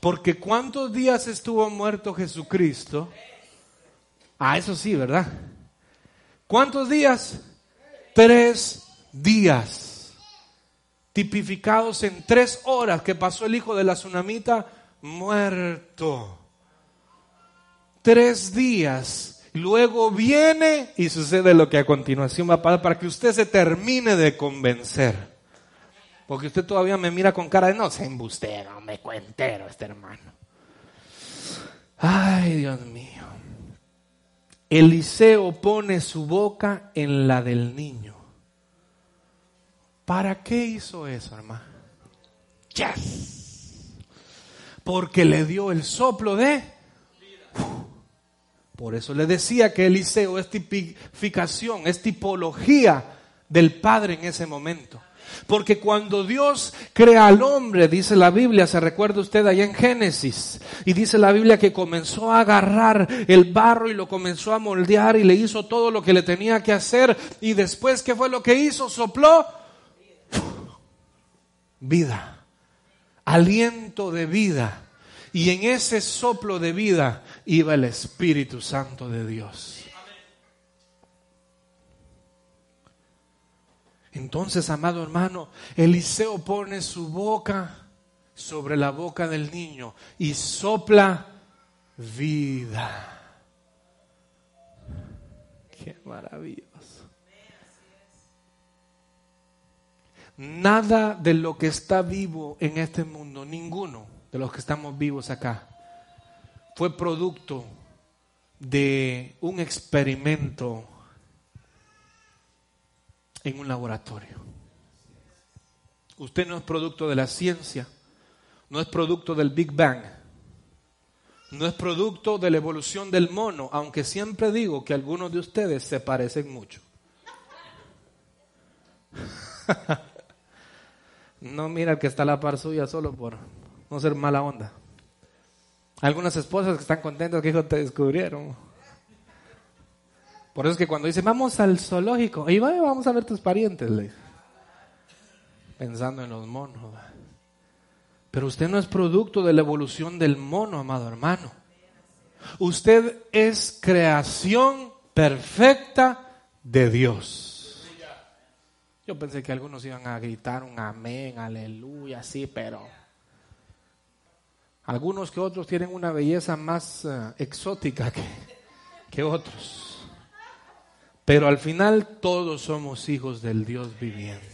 Porque ¿cuántos días estuvo muerto Jesucristo? Ah, eso sí, ¿verdad? ¿Cuántos días? Tres días, tipificados en tres horas que pasó el hijo de la tsunamita muerto. Tres días. Luego viene y sucede lo que a continuación va a pasar para que usted se termine de convencer. Porque usted todavía me mira con cara de no sé embustero, me cuentero este hermano. Ay, Dios mío. Eliseo pone su boca en la del niño. ¿Para qué hizo eso, hermano? Yes. Porque le dio el soplo de... Por eso le decía que Eliseo es tipificación, es tipología del Padre en ese momento. Porque cuando Dios crea al hombre, dice la Biblia, se recuerda usted allá en Génesis, y dice la Biblia que comenzó a agarrar el barro y lo comenzó a moldear y le hizo todo lo que le tenía que hacer. Y después, ¿qué fue lo que hizo? Sopló vida, aliento de vida. Y en ese soplo de vida iba el Espíritu Santo de Dios. Entonces, amado hermano, Eliseo pone su boca sobre la boca del niño y sopla vida. Qué maravilloso. Nada de lo que está vivo en este mundo, ninguno de los que estamos vivos acá, fue producto de un experimento en un laboratorio. Usted no es producto de la ciencia, no es producto del Big Bang, no es producto de la evolución del mono, aunque siempre digo que algunos de ustedes se parecen mucho. no mira que está a la par suya solo por no ser mala onda. Algunas esposas que están contentas que hijos te descubrieron. Por eso es que cuando dice, vamos al zoológico, y vamos a ver tus parientes, pensando en los monos. Pero usted no es producto de la evolución del mono, amado hermano. Usted es creación perfecta de Dios. Yo pensé que algunos iban a gritar un amén, aleluya, sí, pero algunos que otros tienen una belleza más eh, exótica que, que otros. Pero al final todos somos hijos del Dios viviente.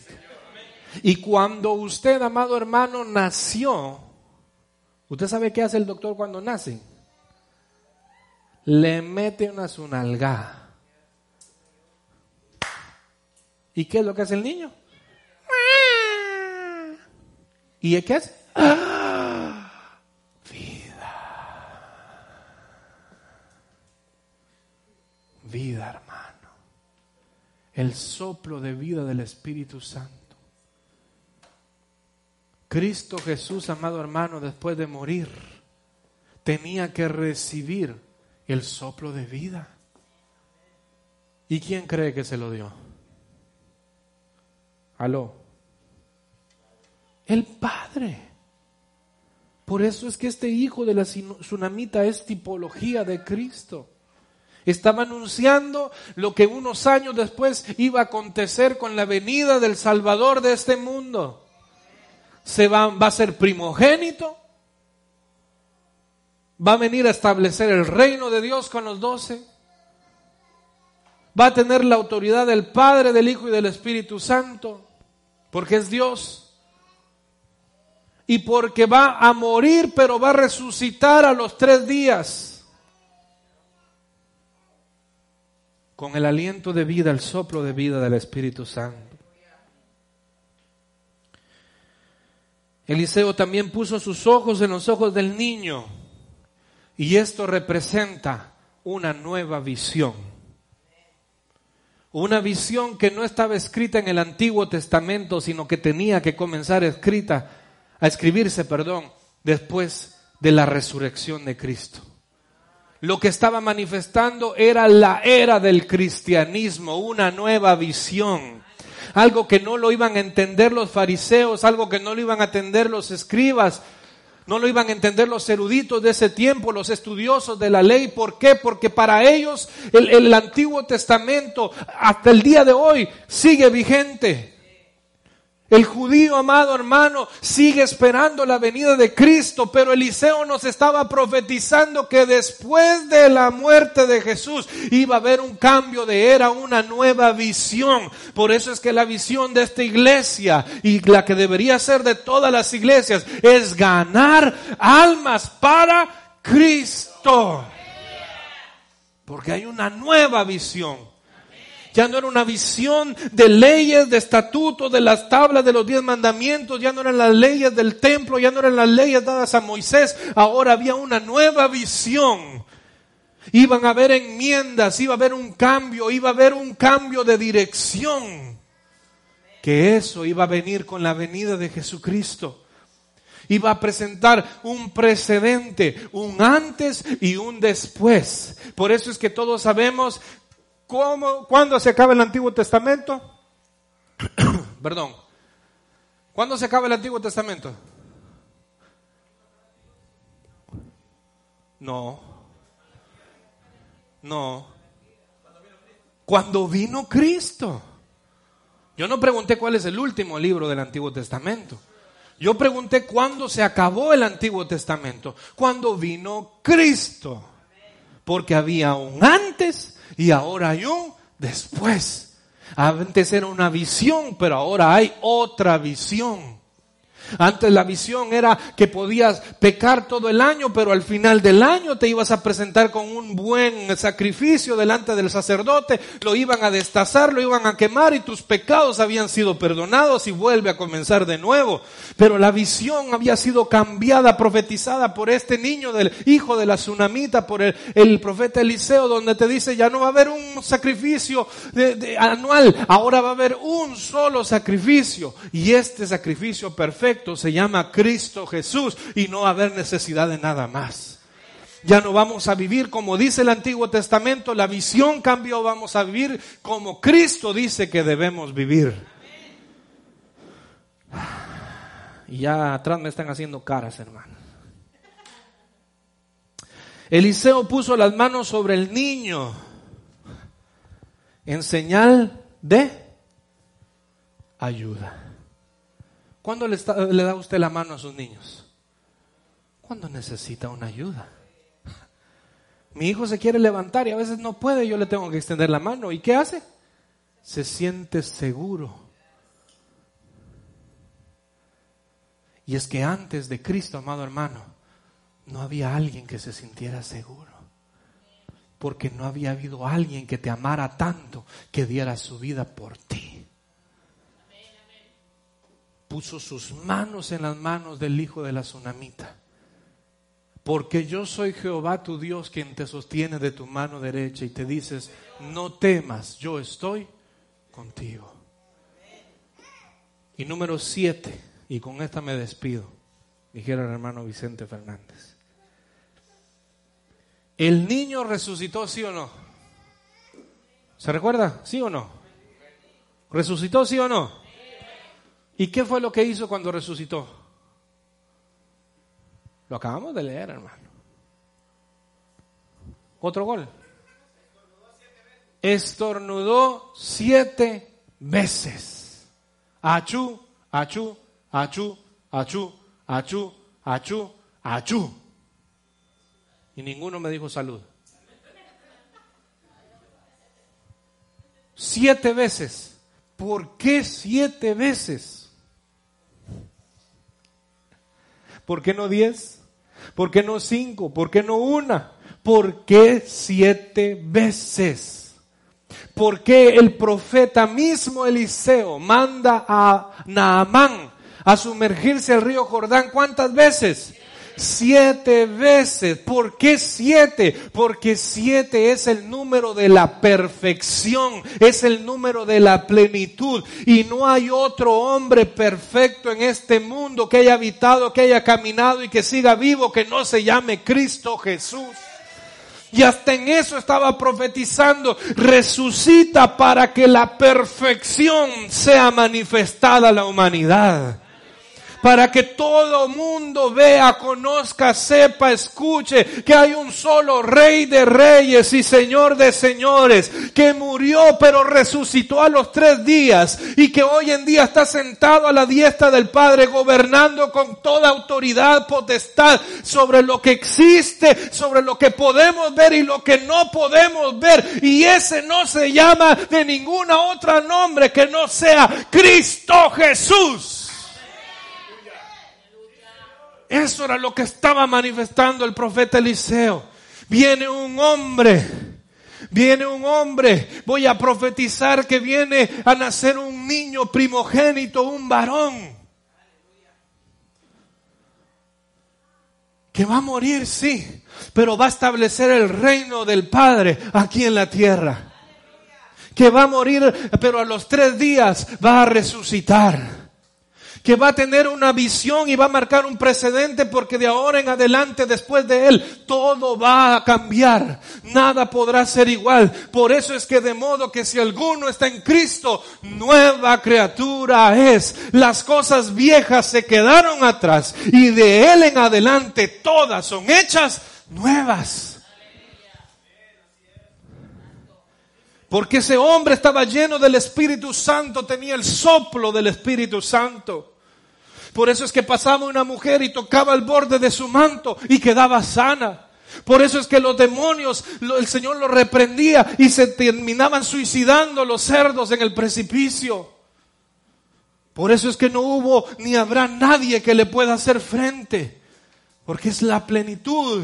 Y cuando usted, amado hermano, nació, ¿usted sabe qué hace el doctor cuando nace? le mete una sunalgada. ¿Y qué es lo que hace el niño? ¿Y qué hace? Vida. Vida, hermano. El soplo de vida del Espíritu Santo. Cristo Jesús, amado hermano, después de morir, tenía que recibir el soplo de vida. ¿Y quién cree que se lo dio? Aló. El Padre. Por eso es que este hijo de la tsunamita es tipología de Cristo. Estaba anunciando lo que unos años después iba a acontecer con la venida del Salvador de este mundo. Se va, va a ser primogénito, va a venir a establecer el reino de Dios con los doce, va a tener la autoridad del Padre, del Hijo y del Espíritu Santo, porque es Dios, y porque va a morir, pero va a resucitar a los tres días, con el aliento de vida, el soplo de vida del Espíritu Santo. Eliseo también puso sus ojos en los ojos del niño y esto representa una nueva visión. Una visión que no estaba escrita en el Antiguo Testamento, sino que tenía que comenzar escrita, a escribirse, perdón, después de la resurrección de Cristo. Lo que estaba manifestando era la era del cristianismo, una nueva visión algo que no lo iban a entender los fariseos, algo que no lo iban a entender los escribas, no lo iban a entender los eruditos de ese tiempo, los estudiosos de la ley. ¿Por qué? Porque para ellos el, el Antiguo Testamento hasta el día de hoy sigue vigente. El judío, amado hermano, sigue esperando la venida de Cristo, pero Eliseo nos estaba profetizando que después de la muerte de Jesús iba a haber un cambio de era, una nueva visión. Por eso es que la visión de esta iglesia y la que debería ser de todas las iglesias es ganar almas para Cristo. Porque hay una nueva visión ya no era una visión de leyes, de estatutos, de las tablas de los diez mandamientos, ya no eran las leyes del templo, ya no eran las leyes dadas a Moisés, ahora había una nueva visión. Iban a haber enmiendas, iba a haber un cambio, iba a haber un cambio de dirección. Que eso iba a venir con la venida de Jesucristo iba a presentar un precedente, un antes y un después. Por eso es que todos sabemos ¿Cómo, ¿Cuándo se acaba el Antiguo Testamento? Perdón. ¿Cuándo se acaba el Antiguo Testamento? No. No. Cuando vino Cristo. Yo no pregunté cuál es el último libro del Antiguo Testamento. Yo pregunté cuándo se acabó el Antiguo Testamento. Cuando vino Cristo. Porque había un antes y ahora hay un después. Antes era una visión, pero ahora hay otra visión. Antes la visión era que podías pecar todo el año, pero al final del año te ibas a presentar con un buen sacrificio delante del sacerdote, lo iban a destazar, lo iban a quemar y tus pecados habían sido perdonados y vuelve a comenzar de nuevo. Pero la visión había sido cambiada, profetizada por este niño del hijo de la tsunamita, por el, profeta Eliseo, donde te dice ya no va a haber un sacrificio anual, ahora va a haber un solo sacrificio y este sacrificio perfecto se llama Cristo Jesús y no haber necesidad de nada más. Ya no vamos a vivir como dice el Antiguo Testamento, la visión cambió, vamos a vivir como Cristo dice que debemos vivir. Y ya atrás me están haciendo caras, hermano. Eliseo puso las manos sobre el niño en señal de ayuda. ¿Cuándo le, da usted la mano a sus niños? Cuando necesita una ayuda. Mi hijo se quiere levantar y a veces no puede, yo le tengo que extender la mano. ¿Y qué hace? Se siente seguro. Y es que antes de Cristo, amado hermano, no había alguien que se sintiera seguro. porque no había habido alguien que te amara tanto que diera su vida por ti. Puso sus manos en las manos del hijo de la tsunamita. Porque yo soy Jehová tu Dios quien te sostiene de tu mano derecha y te dices, no temas, yo estoy contigo. Y número siete, y con esta me despido, dijera el hermano Vicente Fernández. ¿El niño resucitó, sí o no? ¿Se recuerda? ¿Sí o no? ¿Resucitó, sí o no? ¿Y qué fue lo que hizo cuando resucitó? Lo acabamos de leer, hermano. Otro gol. Estornudó siete veces. Achú, achú, achú, achú, achú, achú, achú y ninguno me dijo salud. Siete veces. ¿Por qué siete veces? ¿Por qué no diez? ¿Por qué no cinco? ¿Por qué no una? ¿Por qué siete veces? ¿Por qué el profeta mismo Eliseo manda a Naamán a sumergirse al río Jordán cuántas veces? Siete veces. ¿Por qué siete? Porque siete es el número de la perfección, es el número de la plenitud. Y no hay otro hombre perfecto en este mundo que haya habitado, que haya caminado y que siga vivo, que no se llame Cristo Jesús. Y hasta en eso estaba profetizando, resucita para que la perfección sea manifestada a la humanidad para que todo mundo vea, conozca, sepa, escuche que hay un solo rey de reyes y señor de señores, que murió pero resucitó a los tres días y que hoy en día está sentado a la diestra del Padre, gobernando con toda autoridad, potestad sobre lo que existe, sobre lo que podemos ver y lo que no podemos ver. Y ese no se llama de ninguna otra nombre que no sea Cristo Jesús. Eso era lo que estaba manifestando el profeta Eliseo. Viene un hombre, viene un hombre, voy a profetizar que viene a nacer un niño primogénito, un varón. Que va a morir, sí, pero va a establecer el reino del Padre aquí en la tierra. Que va a morir, pero a los tres días va a resucitar que va a tener una visión y va a marcar un precedente porque de ahora en adelante, después de él, todo va a cambiar. Nada podrá ser igual. Por eso es que de modo que si alguno está en Cristo, nueva criatura es. Las cosas viejas se quedaron atrás y de él en adelante todas son hechas nuevas. Porque ese hombre estaba lleno del Espíritu Santo, tenía el soplo del Espíritu Santo. Por eso es que pasaba una mujer y tocaba el borde de su manto y quedaba sana. Por eso es que los demonios, el Señor los reprendía y se terminaban suicidando los cerdos en el precipicio. Por eso es que no hubo ni habrá nadie que le pueda hacer frente. Porque es la plenitud.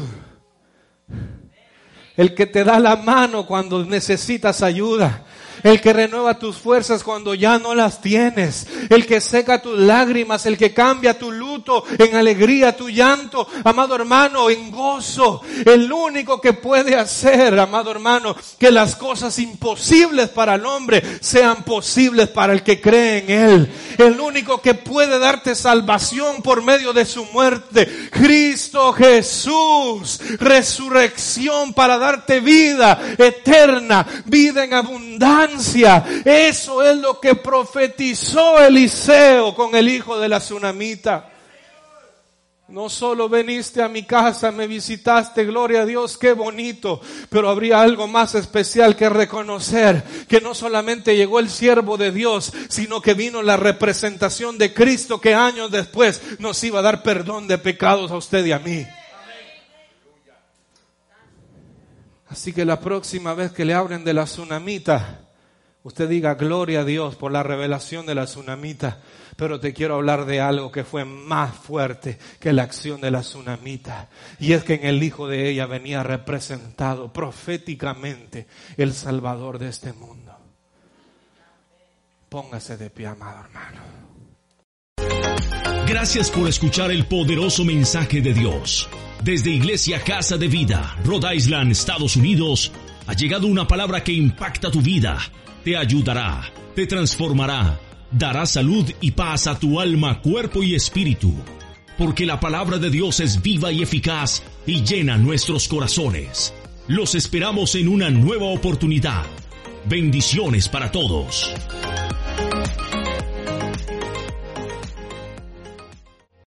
El que te da la mano cuando necesitas ayuda el que renueva tus fuerzas cuando ya no las tienes, el que seca tus lágrimas, el que cambia tu luto en alegría, tu llanto, amado hermano, en gozo, el único que puede hacer, amado hermano, que las cosas imposibles para el hombre sean posibles para el que cree en él, el único que puede darte salvación por medio de su muerte, Cristo Jesús, resurrección para darte vida eterna, vida en abundancia, eso es lo que profetizó Eliseo con el hijo de la tsunamita. No solo viniste a mi casa, me visitaste, gloria a Dios, qué bonito, pero habría algo más especial que reconocer, que no solamente llegó el siervo de Dios, sino que vino la representación de Cristo que años después nos iba a dar perdón de pecados a usted y a mí. Así que la próxima vez que le hablen de la tsunamita, Usted diga gloria a Dios por la revelación de la tsunamita, pero te quiero hablar de algo que fue más fuerte que la acción de la tsunamita. Y es que en el hijo de ella venía representado proféticamente el Salvador de este mundo. Póngase de pie, amado hermano. Gracias por escuchar el poderoso mensaje de Dios. Desde Iglesia Casa de Vida, Rhode Island, Estados Unidos, ha llegado una palabra que impacta tu vida, te ayudará, te transformará, dará salud y paz a tu alma, cuerpo y espíritu. Porque la palabra de Dios es viva y eficaz y llena nuestros corazones. Los esperamos en una nueva oportunidad. Bendiciones para todos.